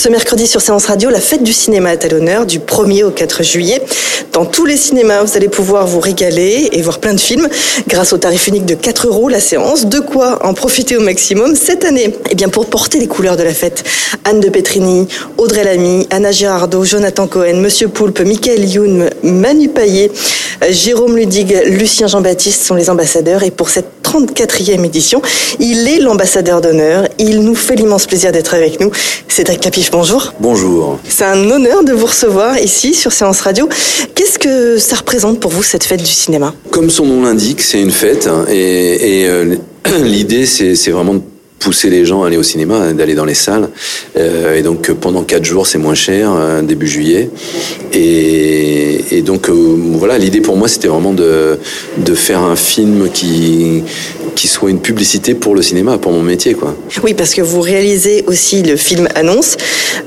Ce mercredi sur Séance Radio, la fête du cinéma est à l'honneur du 1er au 4 juillet. Dans tous les cinémas, vous allez pouvoir vous régaler et voir plein de films grâce au tarif unique de 4 euros la séance. De quoi en profiter au maximum cette année Eh bien, pour porter les couleurs de la fête, Anne de Petrini, Audrey Lamy, Anna Girardot, Jonathan Cohen, Monsieur Poulpe, Michael Youn, Manu Payet, Jérôme Ludig, Lucien Jean-Baptiste sont les ambassadeurs et pour cette 34e édition, il est l'ambassadeur d'honneur. Il nous fait l'immense plaisir d'être avec nous. Cédric Capiche, bonjour. Bonjour. C'est un honneur de vous recevoir ici sur Séance Radio. Qu'est-ce que ça représente pour vous cette fête du cinéma? Comme son nom l'indique, c'est une fête hein, et, et euh, l'idée c'est c'est vraiment de pousser les gens à aller au cinéma, d'aller dans les salles. Euh, et donc pendant quatre jours, c'est moins cher, euh, début juillet. Et, et donc euh, voilà, l'idée pour moi, c'était vraiment de, de faire un film qui, qui soit une publicité pour le cinéma, pour mon métier, quoi. Oui, parce que vous réalisez aussi le film Annonce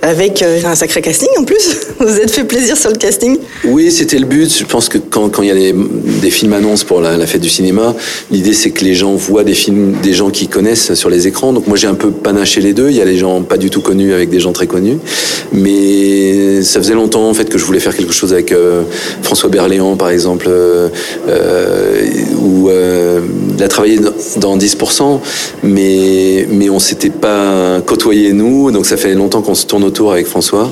avec un sacré casting en plus. Vous êtes fait plaisir sur le casting Oui, c'était le but. Je pense que quand, quand il y a des, des films annonces pour la, la fête du cinéma, l'idée c'est que les gens voient des films, des gens qui connaissent sur les écrans. Donc moi j'ai un peu panaché les deux. Il y a les gens pas du tout connus avec des gens très connus. Mais ça faisait longtemps en fait que je voulais faire quelque chose avec euh, François Berléand par exemple, euh, euh, où euh, il a travaillé dans 10%, mais mais on s'était pas côtoyé nous. Donc ça fait longtemps qu'on se tourne autour avec François.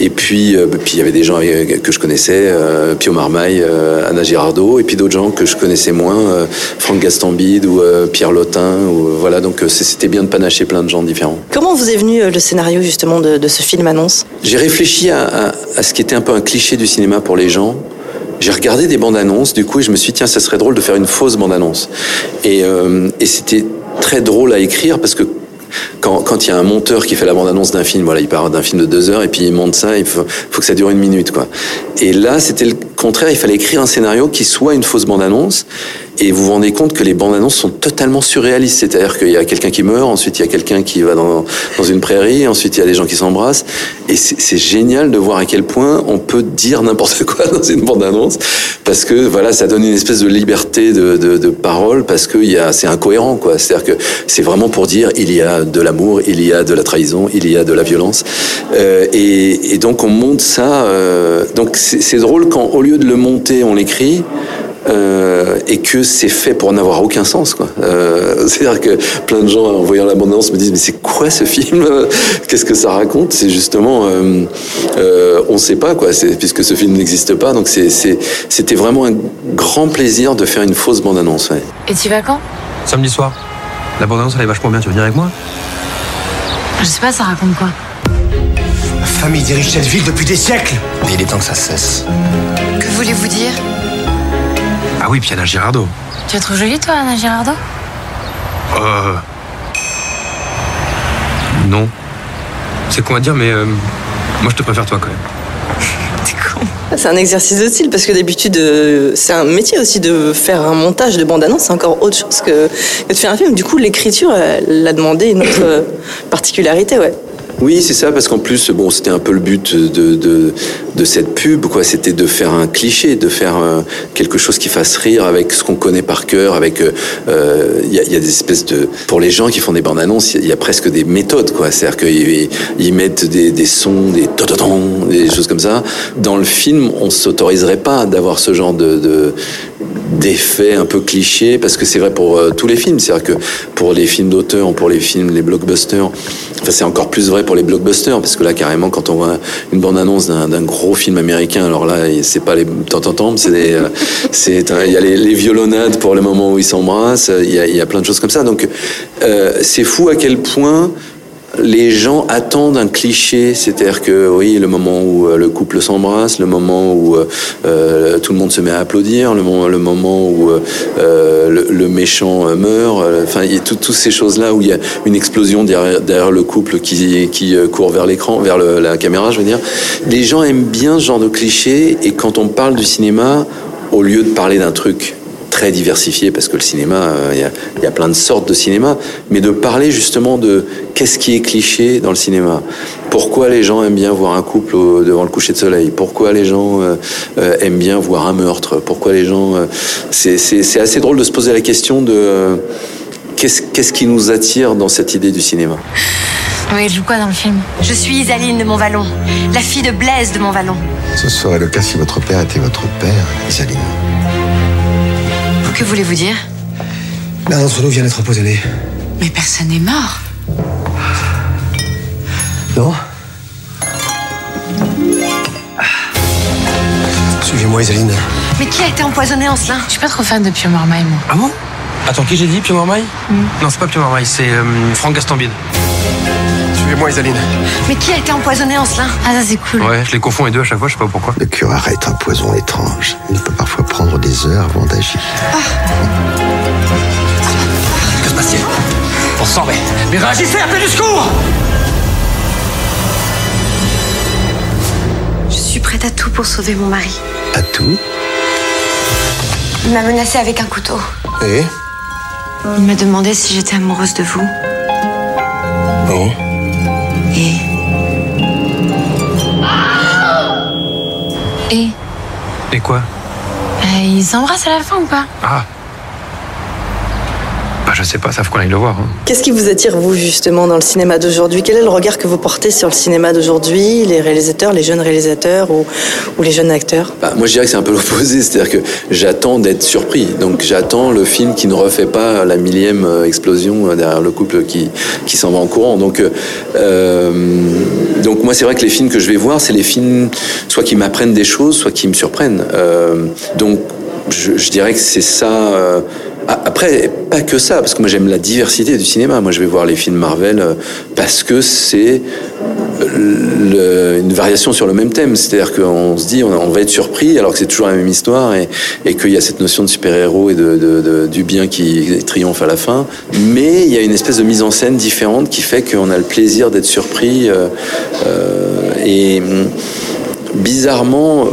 Et puis euh, puis il y avait des gens que je connaissais, Pio Marmaille, Anna Girardot, et puis d'autres gens que je connaissais moins, Franck Gastambide ou Pierre Lotin. Ou, voilà, donc c'est- c'était bien de panacher plein de gens différents. Comment vous est venu euh, le scénario justement de, de ce film Annonce? J'ai réfléchi à, à- à ce qui était un peu un cliché du cinéma pour les gens. J'ai regardé des bandes annonces, du coup, et je me suis dit, tiens, ça serait drôle de faire une fausse bande annonce. Et, euh, et c'était très drôle à écrire parce que quand quand il y a un monteur qui fait la bande annonce d'un film, voilà, il part d'un film de deux heures et puis il monte ça, il faut, faut que ça dure une minute, quoi. Et là, c'était le contraire, il fallait écrire un scénario qui soit une fausse bande annonce. Et vous vous rendez compte que les bandes annonces sont totalement surréalistes. C'est-à-dire qu'il y a quelqu'un qui meurt, ensuite il y a quelqu'un qui va dans, une prairie, ensuite il y a des gens qui s'embrassent. Et c'est génial de voir à quel point on peut dire n'importe quoi dans une bande annonce. Parce que voilà, ça donne une espèce de liberté de, de, de parole parce que c'est incohérent. quoi. C'est-à-dire que c'est vraiment pour dire il y a de l'amour, il y a de la trahison, il y a de la violence. Euh, et, et donc on monte ça. euh, donc c'est drôle quand au lieu de le monter, on l'écrit. Euh, et que c'est fait pour n'avoir aucun sens quoi. Euh, C'est-à-dire que plein de gens en voyant l'abondance me disent mais c'est quoi ce film Qu'est-ce que ça raconte C'est justement euh, euh, on sait pas quoi. C'est puisque ce film n'existe pas donc c'est c'est- c'était vraiment un grand plaisir de faire une fausse bande annonce. Ouais. Et tu vas quand Samedi soir. La bande-annonce, elle est vachement bien. Tu veux venir avec moi Je sais pas, ça raconte quoi Ma famille dirige cette ville depuis des siècles. Mais il est temps que ça cesse. Que voulez-vous dire Ah oui, puis Anna Girardot. Tu la trouves jolie, toi, Anna Girardot? Euh... Non. C'est con à dire, mais euh, moi je te préfère toi quand même. T'es con. C'est un exercice de style parce que d'habitude, euh, c'est un métier aussi de faire un montage de bande-annonce, c'est encore autre chose que, que de faire un film. Du coup, l'écriture, elle a demandé une autre euh, particularité, ouais. Oui, c'est ça, parce qu'en plus, bon, c'était un peu le but de, de, de cette pub, quoi. C'était de faire un cliché, de faire euh, quelque chose qui fasse rire avec ce qu'on connaît par cœur, avec, euh, il y, a, il y a des espèces de, pour les gens qui font des bandes annonces, il y, a- il presque des méthodes, quoi. C'est-à-dire qu'ils ils mettent des, des sons, des des choses comme ça. Dans le film, on s'autoriserait pas d'avoir ce genre de, de d'effets un peu clichés parce que c'est vrai pour euh, tous les films. C'est à dire que pour les films d'auteur pour les films les blockbusters enfin c'est encore plus vrai pour les blockbusters parce que là carrément quand on voit une bande annonce d'un gros film américain alors là c'est pas les tant c'est des euh, c'est il y a les, les pour le moment où ils s'embrassent il y a, y a plein de choses comme ça. Donc euh, c'est fou à quel point les gens attendent un cliché, c'est-à-dire que oui, le moment où euh, le couple s'embrasse, le moment où euh, euh, tout le monde se met à applaudir, le moment, où le, méchant meurt, enfin il y a toutes ces choses-là où il y a une explosion derrière, le couple qui, court vers l'écran, vers la caméra, je veux dire. Les gens aiment bien ce genre de cliché et quand on parle du cinéma, au lieu de parler d'un truc très diversifié parce que le cinéma, il euh, y, y, a plein de sortes de cinéma, mais de parler justement de qu'est-ce qui est cliché dans le cinéma. Pourquoi les gens aiment bien voir un couple au, devant le coucher de soleil? Pourquoi les gens euh, euh, aiment bien voir un meurtre? Pourquoi les gens... Euh, c'est assez drôle de se poser la question de euh, qu'est-ce qu'est-ce qui nous attire dans cette idée du cinéma? Oui, je joue quoi dans le film? Je suis Isaline de Montvalon, la fille de Blaise de Montvalon. Ce serait le cas si votre père était votre père, Isaline. Que voulez-vous dire L'un d'entre nous vient d'être empoisonné. Mais personne n'est mort. Non Suivez-moi, Isaline. Mais qui a été empoisonné, Ancelin Je suis pas trop fan de Pio Marmaille, moi. Ah bon? Attends, qui j'ai dit Pio Marmaille mm. Non, c'est pas Pio Marmaille, c'est euh, Franck Gastambide. Suivez-moi, Isaline. Mais qui a été empoisonné, Ancelin Ah, ça c'est cool. Ouais, je les confonds les deux à chaque fois, je sais pas pourquoi. Le curare est un poison étrange. Il peut parfois prendre des heures avant d'agir. Ah. Que se passe-t-il? On s'en va. Mais réagissez, appelez du secours Je suis prête à tout pour sauver mon mari. À tout? Il m'a menacé avec un couteau. Et? Il m'a demandé si j'étais amoureuse de vous. Oh. Et? Et? Et quoi? Euh, Ils s'embrassent à la fin ou pas? Ah je sais pas, ça faut qu'on aille le voir. Hein. Qu'est-ce qui vous attire, vous, justement, dans le cinéma d'aujourd'hui? Quel est le regard que vous portez sur le cinéma d'aujourd'hui, les réalisateurs, les jeunes réalisateurs ou, ou les jeunes acteurs? Bah, Moi, je dirais que c'est un peu l'opposé, c'est-à-dire que j'attends d'être surpris. Donc, j'attends le film qui ne refait pas la millième euh, explosion derrière le couple qui, qui s'en va en courant. Donc, euh, donc moi, c'est vrai que les films que je vais voir, c'est les films soit qui m'apprennent des choses, soit qui me surprennent. Euh, donc, je, je, dirais que c'est ça. Euh, après, pas que ça, parce que moi j'aime la diversité du cinéma. Moi je vais voir les films Marvel parce que c'est une variation sur le même thème. C'est-à-dire qu'on se dit on, va être surpris alors que c'est toujours la même histoire et, qu'il y a cette notion de super-héros et de, du bien qui triomphe à la fin. Mais il y a une espèce de mise en scène différente qui fait qu'on a le plaisir d'être surpris. Euh, euh, et bizarrement,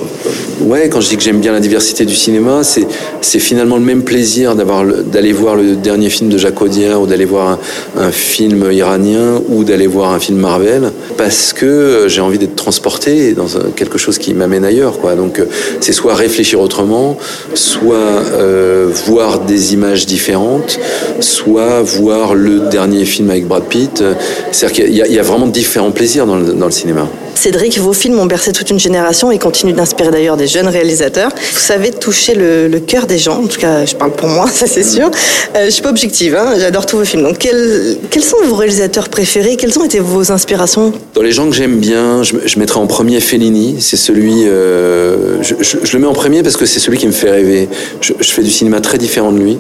ouais, quand je dis que j'aime bien la diversité du cinéma, c'est finalement le même plaisir d'aller voir le dernier film de Jacques ou d'aller voir un, film iranien ou d'aller voir un film Marvel parce que j'ai envie d'être transporté dans quelque chose qui m'amène ailleurs. Donc c'est soit réfléchir autrement, soit euh, voir des images différentes, soit voir le dernier film avec Brad Pitt. C'est-à-dire qu'il y, a vraiment différents plaisirs dans le cinéma. Cédric, vos films ont bercé toute une génération et continuent d'inspirer d'ailleurs des jeunes réalisateurs. Vous savez toucher le, cœur des gens, en tout cas je parle pour moi, ça c'est sûr. Euh, je suis pas objective, hein, j'adore tous vos films. Donc quels, sont vos réalisateurs préférés? Quelles ont été vos inspirations? Dans les gens que j'aime bien, je, je, mettrais en premier Fellini. C'est celui, euh, je, le mets en premier parce que c'est celui qui me fait rêver. Je, fais du cinéma très différent de lui,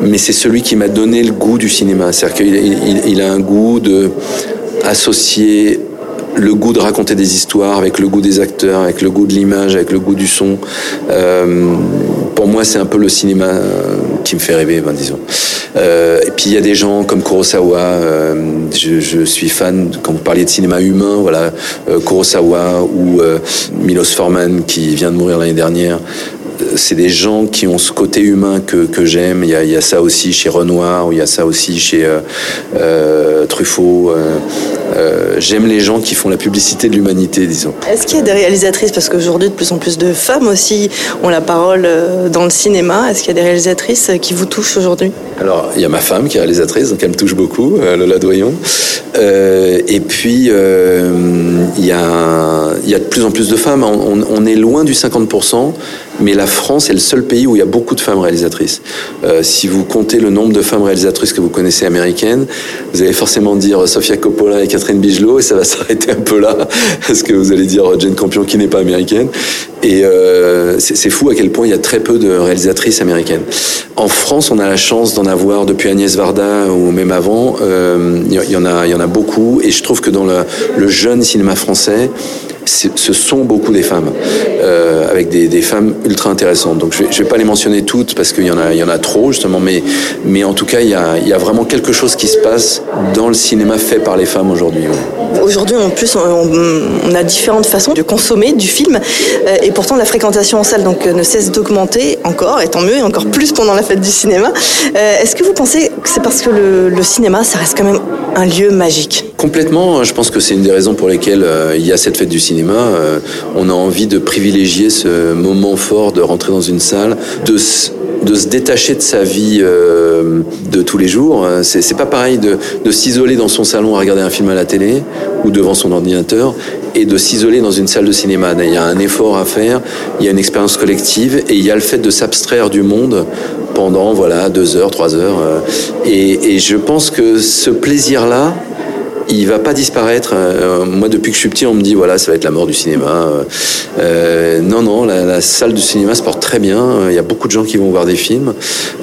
mais c'est celui qui m'a donné le goût du cinéma. C'est-à-dire qu'il il, il a un goût de associer le goût de raconter des histoires, avec le goût des acteurs, avec le goût de l'image, avec le goût du son. Euh, pour moi, c'est un peu le cinéma qui me fait rêver, ben, disons. Euh, et puis il y a des gens comme Kurosawa. Euh, je, je, suis fan quand vous parliez de cinéma humain, voilà, euh, Kurosawa ou euh, Milos Forman qui vient de mourir l'année dernière c'est des gens qui ont ce côté humain que, que j'aime. Il, il, y a ça aussi chez Renoir, ou il y a ça aussi chez euh, euh, Truffaut. Euh, j'aime les gens qui font la publicité de l'humanité, disons. Est-ce qu'il y a des réalisatrices, parce qu'aujourd'hui de plus en plus de femmes aussi ont la parole dans le cinéma, est-ce qu'il y a des réalisatrices qui vous touchent aujourd'hui? Alors, il y a ma femme qui est réalisatrice, donc elle me touche beaucoup, Lola Doyon. et puis, il y, a, il y a de plus en plus de femmes. On, on est loin du 50%, mais la France est le seul pays où il y a beaucoup de femmes réalisatrices. Euh, si vous comptez le nombre de femmes réalisatrices que vous connaissez américaines, vous allez forcément dire Sofia Coppola et Catherine Bigelow, et ça va s'arrêter un peu là, parce que vous allez dire Jane Campion qui n'est pas américaine. Et euh, c'est fou à quel point il y a très peu de réalisatrices américaines. En France, on a la chance d'en avoir depuis Agnès Varda ou même avant. Euh, il y, en a, il y en a beaucoup. Et je trouve que dans le, le jeune cinéma français, ce sont beaucoup des femmes, euh, avec des, des, femmes ultra intéressantes. Donc je ne vais, vais, pas les mentionner toutes parce qu'il y, en a, il y en a trop justement, mais, mais en tout cas, il y, a, il y a vraiment quelque chose qui se passe dans le cinéma fait par les femmes aujourd'hui. Aujourd'hui, en plus, on, a différentes façons de consommer du film, euh, et pourtant la fréquentation en salle donc, ne cesse d'augmenter encore, et tant mieux, et encore plus pendant la fête du cinéma. Euh, Est-ce que vous pensez que c'est parce que le, cinéma, ça reste quand même un lieu magique? Complètement, je pense que c'est une des raisons pour lesquelles euh, il y a cette fête du cinéma. Euh, on a envie de privilégier ce moment fort de rentrer dans une salle, de de se détacher de sa vie euh, de tous les jours. C'est pas pareil de, de s'isoler dans son salon à regarder un film à la télé ou devant son ordinateur et de s'isoler dans une salle de cinéma. Il y a un effort à faire, il y a une expérience collective et il y a le fait de s'abstraire du monde pendant voilà deux heures, trois heures. Et, et je pense que ce plaisir-là, il va pas disparaître. Euh, moi, depuis que je suis petit, on me dit voilà, ça va être la mort du cinéma. Euh, non, non, la, salle du cinéma se porte très bien. Il y a beaucoup de gens qui vont voir des films.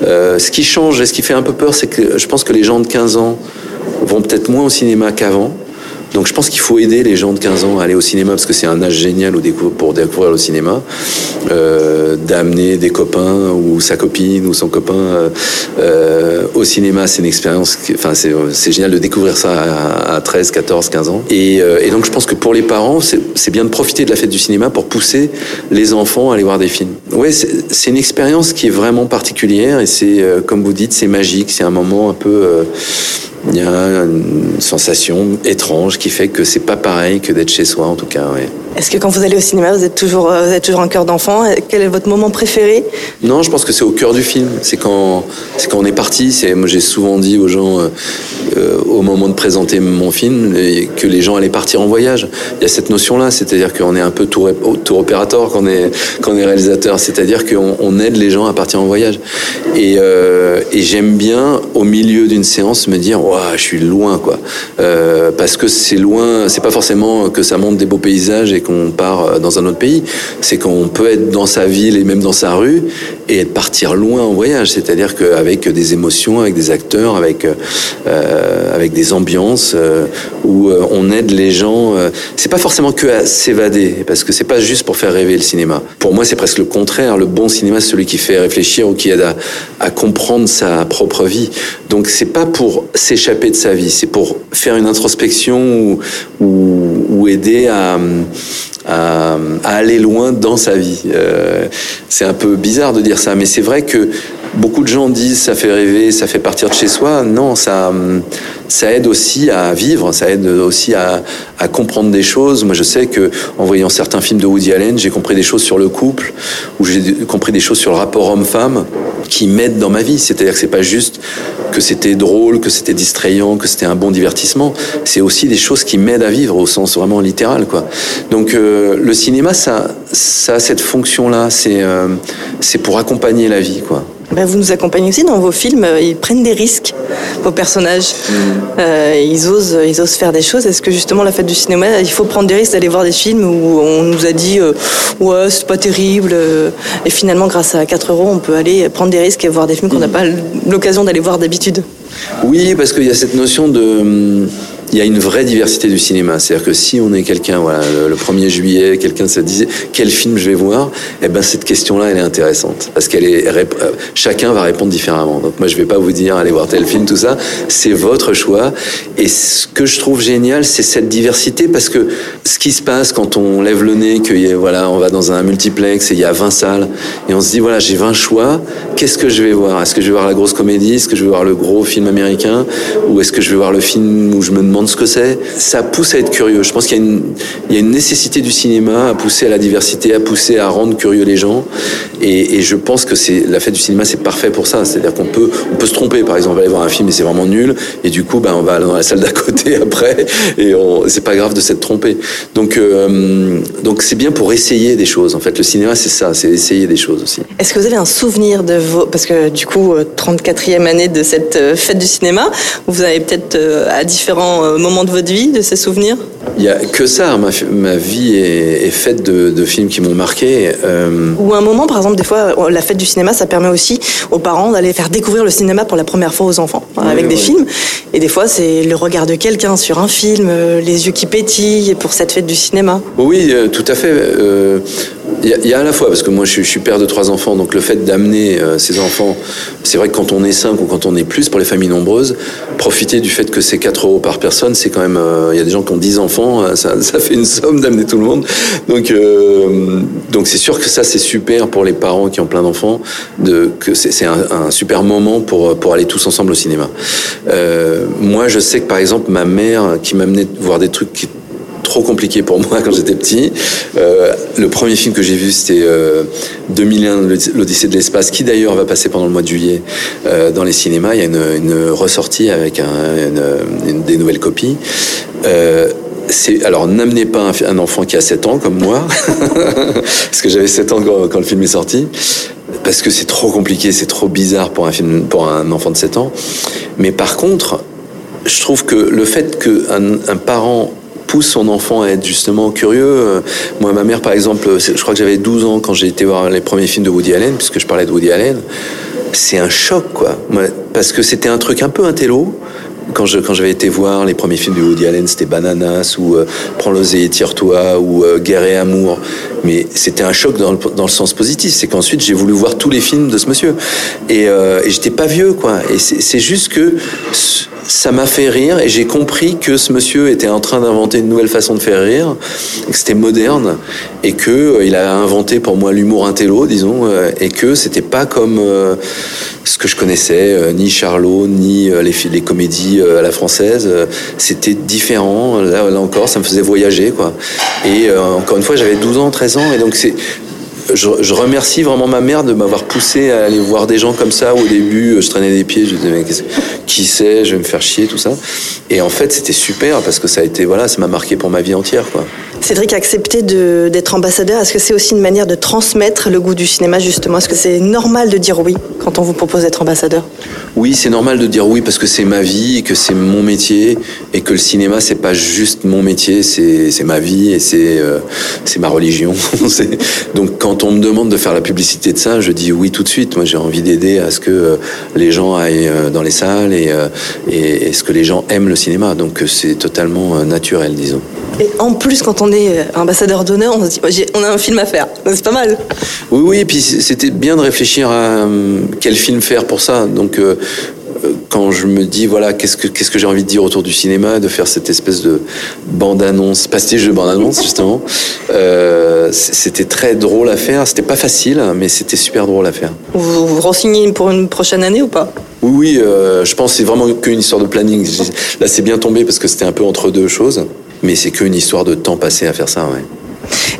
Euh, ce qui change et ce qui fait un peu peur, c'est que je pense que les gens de 15 ans vont peut-être moins au cinéma qu'avant. Donc je pense qu'il faut aider les gens de 15 ans à aller au cinéma parce que c'est un âge génial pour découvrir le cinéma, euh, d'amener des copains ou sa copine ou son copain euh, au cinéma, c'est une expérience, enfin c'est génial de découvrir ça à, à, 13, 14, 15 ans. Et, euh, et donc je pense que pour les parents, c'est bien de profiter de la fête du cinéma pour pousser les enfants à aller voir des films. Ouais, c'est une expérience qui est vraiment particulière et c'est, comme vous dites, c'est magique, c'est un moment un peu il y a une sensation étrange qui fait que c'est pas pareil que d'être chez soi en tout cas. Est-ce que quand vous allez au cinéma, vous êtes toujours, vous êtes toujours un cœur d'enfant? Quel est votre moment préféré? Non, je pense que c'est au cœur du film. C'est quand, c'est quand on est parti. C'est, moi, j'ai souvent dit aux gens, euh, au moment de présenter mon film, que les gens allaient partir en voyage. Il y a cette notion-là, c'est-à-dire qu'on est un peu tour, tour opérateur quand est, quand est réalisateur. C'est-à-dire qu'on on aide les gens à partir en voyage. Et, euh, j'aime bien, au milieu d'une séance, me dire, ouais, je suis loin, quoi. Euh, parce que c'est loin. C'est pas forcément que ça montre des beaux paysages et qu'on part dans un autre pays. C'est qu'on peut être dans sa ville et même dans sa rue et partir loin en voyage. C'est-à-dire qu'avec des émotions, avec des acteurs, avec euh, avec des ambiances euh, où on aide les gens. C'est pas forcément que à s'évader, parce que c'est pas juste pour faire rêver le cinéma. Pour moi, c'est presque le contraire. Le bon cinéma, c'est celui qui fait réfléchir ou qui aide à, comprendre sa propre vie. Donc, c'est pas pour s'échapper de sa vie, c'est pour faire une introspection ou, aider à à, à, aller loin dans sa vie. Euh, c'est un peu bizarre de dire ça, mais c'est vrai que beaucoup de gens disent ça fait rêver, ça fait partir de chez soi. Non, ça, ça aide aussi à vivre, ça aide aussi à, à comprendre des choses. Moi, je sais que en voyant certains films de Woody Allen, j'ai compris des choses sur le couple, ou j'ai compris des choses sur le rapport homme-femme qui m'aident dans ma vie. C'est-à-dire que c'est pas juste que c'était drôle, que c'était distrayant, que c'était un bon divertissement. C'est aussi des choses qui m'aident à vivre au sens vraiment littéral, quoi. Donc euh, le cinéma, ça, ça a cette fonction-là. C'est euh, c'est pour accompagner la vie, quoi. Ben, vous nous accompagnez aussi dans vos films. Ils prennent des risques, vos personnages. Euh, ils, osent, ils osent faire des choses. Est-ce que justement, la fête du cinéma, il faut prendre des risques d'aller voir des films où on nous a dit euh, Ouais, c'est pas terrible. euh, Et finalement, grâce à 4 euros, on peut aller prendre des risques et voir des films qu'on n'a pas l'occasion d'aller voir d'habitude? Oui, parce qu'il y a cette notion de. Il y a une vraie diversité du cinéma. C'est-à-dire que si on est quelqu'un, voilà, le, 1er juillet, quelqu'un se disait quel film je vais voir, eh ben cette question-là, elle est intéressante parce qu'elle est chacun va répondre différemment. Donc moi, je vais pas vous dire allez voir tel film, tout ça. C'est votre choix. Et ce que je trouve génial, c'est cette diversité parce que ce qui se passe quand on lève le nez, que voilà, on va dans un multiplex et il y a 20 salles et on se dit voilà, j'ai 20 choix. Qu'est-ce que je vais voir? Est-ce que je vais voir la grosse comédie? Est-ce que je vais voir le gros film américain? Ou est-ce que je vais voir le film où je me demande ce que c'est, ça pousse à être curieux. Je pense qu'il y, a une nécessité du cinéma à pousser à la diversité, à pousser à rendre curieux les gens. Et, je pense que c'est la fête du cinéma, c'est parfait pour ça. C'est-à-dire qu'on peut, on peut se tromper. Par exemple, on va aller voir un film et c'est vraiment nul. Et du coup, ben, on va aller dans la salle d'à côté après. Et c'est pas grave de s'être trompé. Donc, euh, donc c'est bien pour essayer des choses. En fait, le cinéma, c'est ça, c'est essayer des choses aussi. Est-ce que vous avez un souvenir de vos, parce que du coup, 34e année de cette fête du cinéma, vous avez peut-être à différents moments de votre vie, de ces souvenirs il y a que ça. Ma, ma vie est, est faite de, de, films qui m'ont marqué. Euh... Ou un moment, par exemple, des fois, la fête du cinéma, ça permet aussi aux parents d'aller faire découvrir le cinéma pour la première fois aux enfants, hein, avec des oui. films. Et des fois, c'est le regard de quelqu'un sur un film, euh, les yeux qui pétillent pour cette fête du cinéma. Oui, euh, tout à fait. Euh, il y, y, a à la fois, parce que moi je, je suis père de trois enfants, donc le fait d'amener euh, ces enfants, c'est vrai que quand on est cinq ou quand on est plus, pour les familles nombreuses, profiter du fait que c'est 4 euros par personne, c'est quand même. Il euh, y a des gens qui ont 10 enfants, euh, ça, ça fait une somme d'amener tout le monde. Donc euh, donc c'est sûr que ça c'est super pour les parents qui ont plein d'enfants, de, que c'est un, un, super moment pour, pour aller tous ensemble au cinéma. moi je sais que par exemple ma mère qui m'amenait voir des trucs qui trop compliqué pour moi quand j'étais petit. Euh, le premier film que j'ai vu, c'était euh, 2001, l'Odyssée de l'espace, qui d'ailleurs va passer pendant le mois de juillet euh, dans les cinémas. Il y a une, ressortie avec un, une, des nouvelles copies. Euh, alors n'amenez pas un, enfant qui a 7 ans comme moi, parce que j'avais 7 ans quand, quand, le film est sorti, parce que c'est trop compliqué, c'est trop bizarre pour un film, pour un enfant de 7 ans. Mais par contre, je trouve que le fait qu'un un parent pousse son enfant à être justement curieux. Moi, ma mère, par exemple, je crois que j'avais 12 ans quand j'ai été voir les premiers films de Woody Allen, puisque je parlais de Woody Allen. C'est un choc, quoi. Parce que c'était un truc un peu intello. Quand je quand j'avais été voir les premiers films de Woody Allen, c'était Bananas ou euh, Prends l'oseille et tire-toi ou euh, Guerre et amour. Mais c'était un choc dans le, sens positif. C'est qu'ensuite j'ai voulu voir tous les films de ce monsieur. Et, euh, j'étais pas vieux, quoi. Et c'est juste que ça m'a fait rire et j'ai compris que ce monsieur était en train d'inventer une nouvelle façon de faire rire, que c'était moderne et que euh, il a inventé pour moi l'humour intello, disons, euh, et que c'était pas comme ce que je connaissais, ni Charlot, ni les, comédies à la française. c'était différent. Là, là, encore, ça me faisait voyager, quoi. Et encore une fois, j'avais 12 ans, 13 et donc c'est je, remercie vraiment ma mère de m'avoir poussé à aller voir des gens comme ça. Au début, je traînais des pieds, je disais, mais qui c'est, je vais me faire chier, tout ça. Et en fait, c'était super parce que ça a été, voilà, ça m'a marqué pour ma vie entière, quoi. Cédric, accepter d'être ambassadeur, est-ce que c'est aussi une manière de transmettre le goût du cinéma, justement? Est-ce que c'est normal de dire oui quand on vous propose d'être ambassadeur? Oui, c'est normal de dire oui parce que c'est ma vie, et que c'est mon métier, et que le cinéma, c'est pas juste mon métier, c'est ma vie et c'est euh, ma religion. Donc, quand on me demande de faire la publicité de ça, je dis oui tout de suite. Moi, j'ai envie d'aider à ce que euh, les gens aillent euh, dans les salles et, et, et ce que les gens aiment le cinéma. Donc, c'est totalement naturel, disons. Et en plus, quand on est ambassadeur d'honneur, on se dit, on a un film à faire. C'est pas mal. Oui, oui, et puis c'était bien de réfléchir à quel film faire pour ça. Donc, euh, quand je me dis, voilà, qu'est-ce que, qu'est-ce que j'ai envie de dire autour du cinéma, de faire cette espèce de bande-annonce, pastiche de bande-annonce, justement, euh, c'était très drôle à faire. C'était pas facile, mais c'était super drôle à faire. Vous vous renseignez pour une prochaine année ou pas? Oui, oui, euh, je pense que c'est vraiment qu'une histoire de planning. Là, c'est bien tombé parce que c'était un peu entre deux choses. Mais c'est qu'une histoire de temps passé à faire ça, ouais.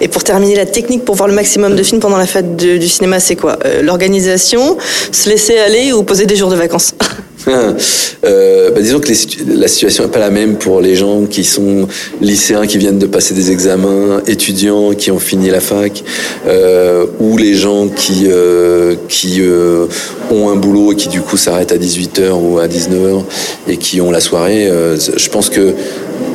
Et pour terminer, la technique pour voir le maximum de films pendant la fête du cinéma, c'est quoi? Euh, L'organisation, se laisser aller ou poser des jours de vacances? euh, bah disons que la situation n'est pas la même pour les gens qui sont lycéens, qui viennent de passer des examens, étudiants qui ont fini la fac, euh, ou les gens qui, euh, qui ont un boulot et qui du coup s'arrêtent à 18h ou à 19h et qui ont la soirée. Je pense que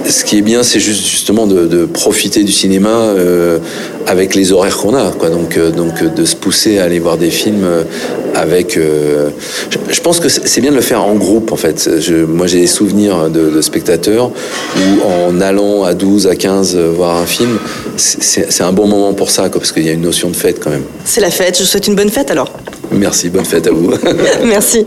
ce qui est bien, c'est juste justement de, de, profiter du cinéma euh, avec les horaires qu'on a, quoi. Donc, euh, donc de se pousser à aller voir des films avec. Euh, je, je, pense que c'est bien de le faire en groupe, en fait. Je, moi, j'ai des souvenirs de, de, spectateurs où, en allant à 12, à 15 voir un film, c'est un bon moment pour ça, quoi, parce qu'il y a une notion de fête quand même. C'est la fête. Je vous souhaite une bonne fête alors. Merci, bonne fête à vous. Merci.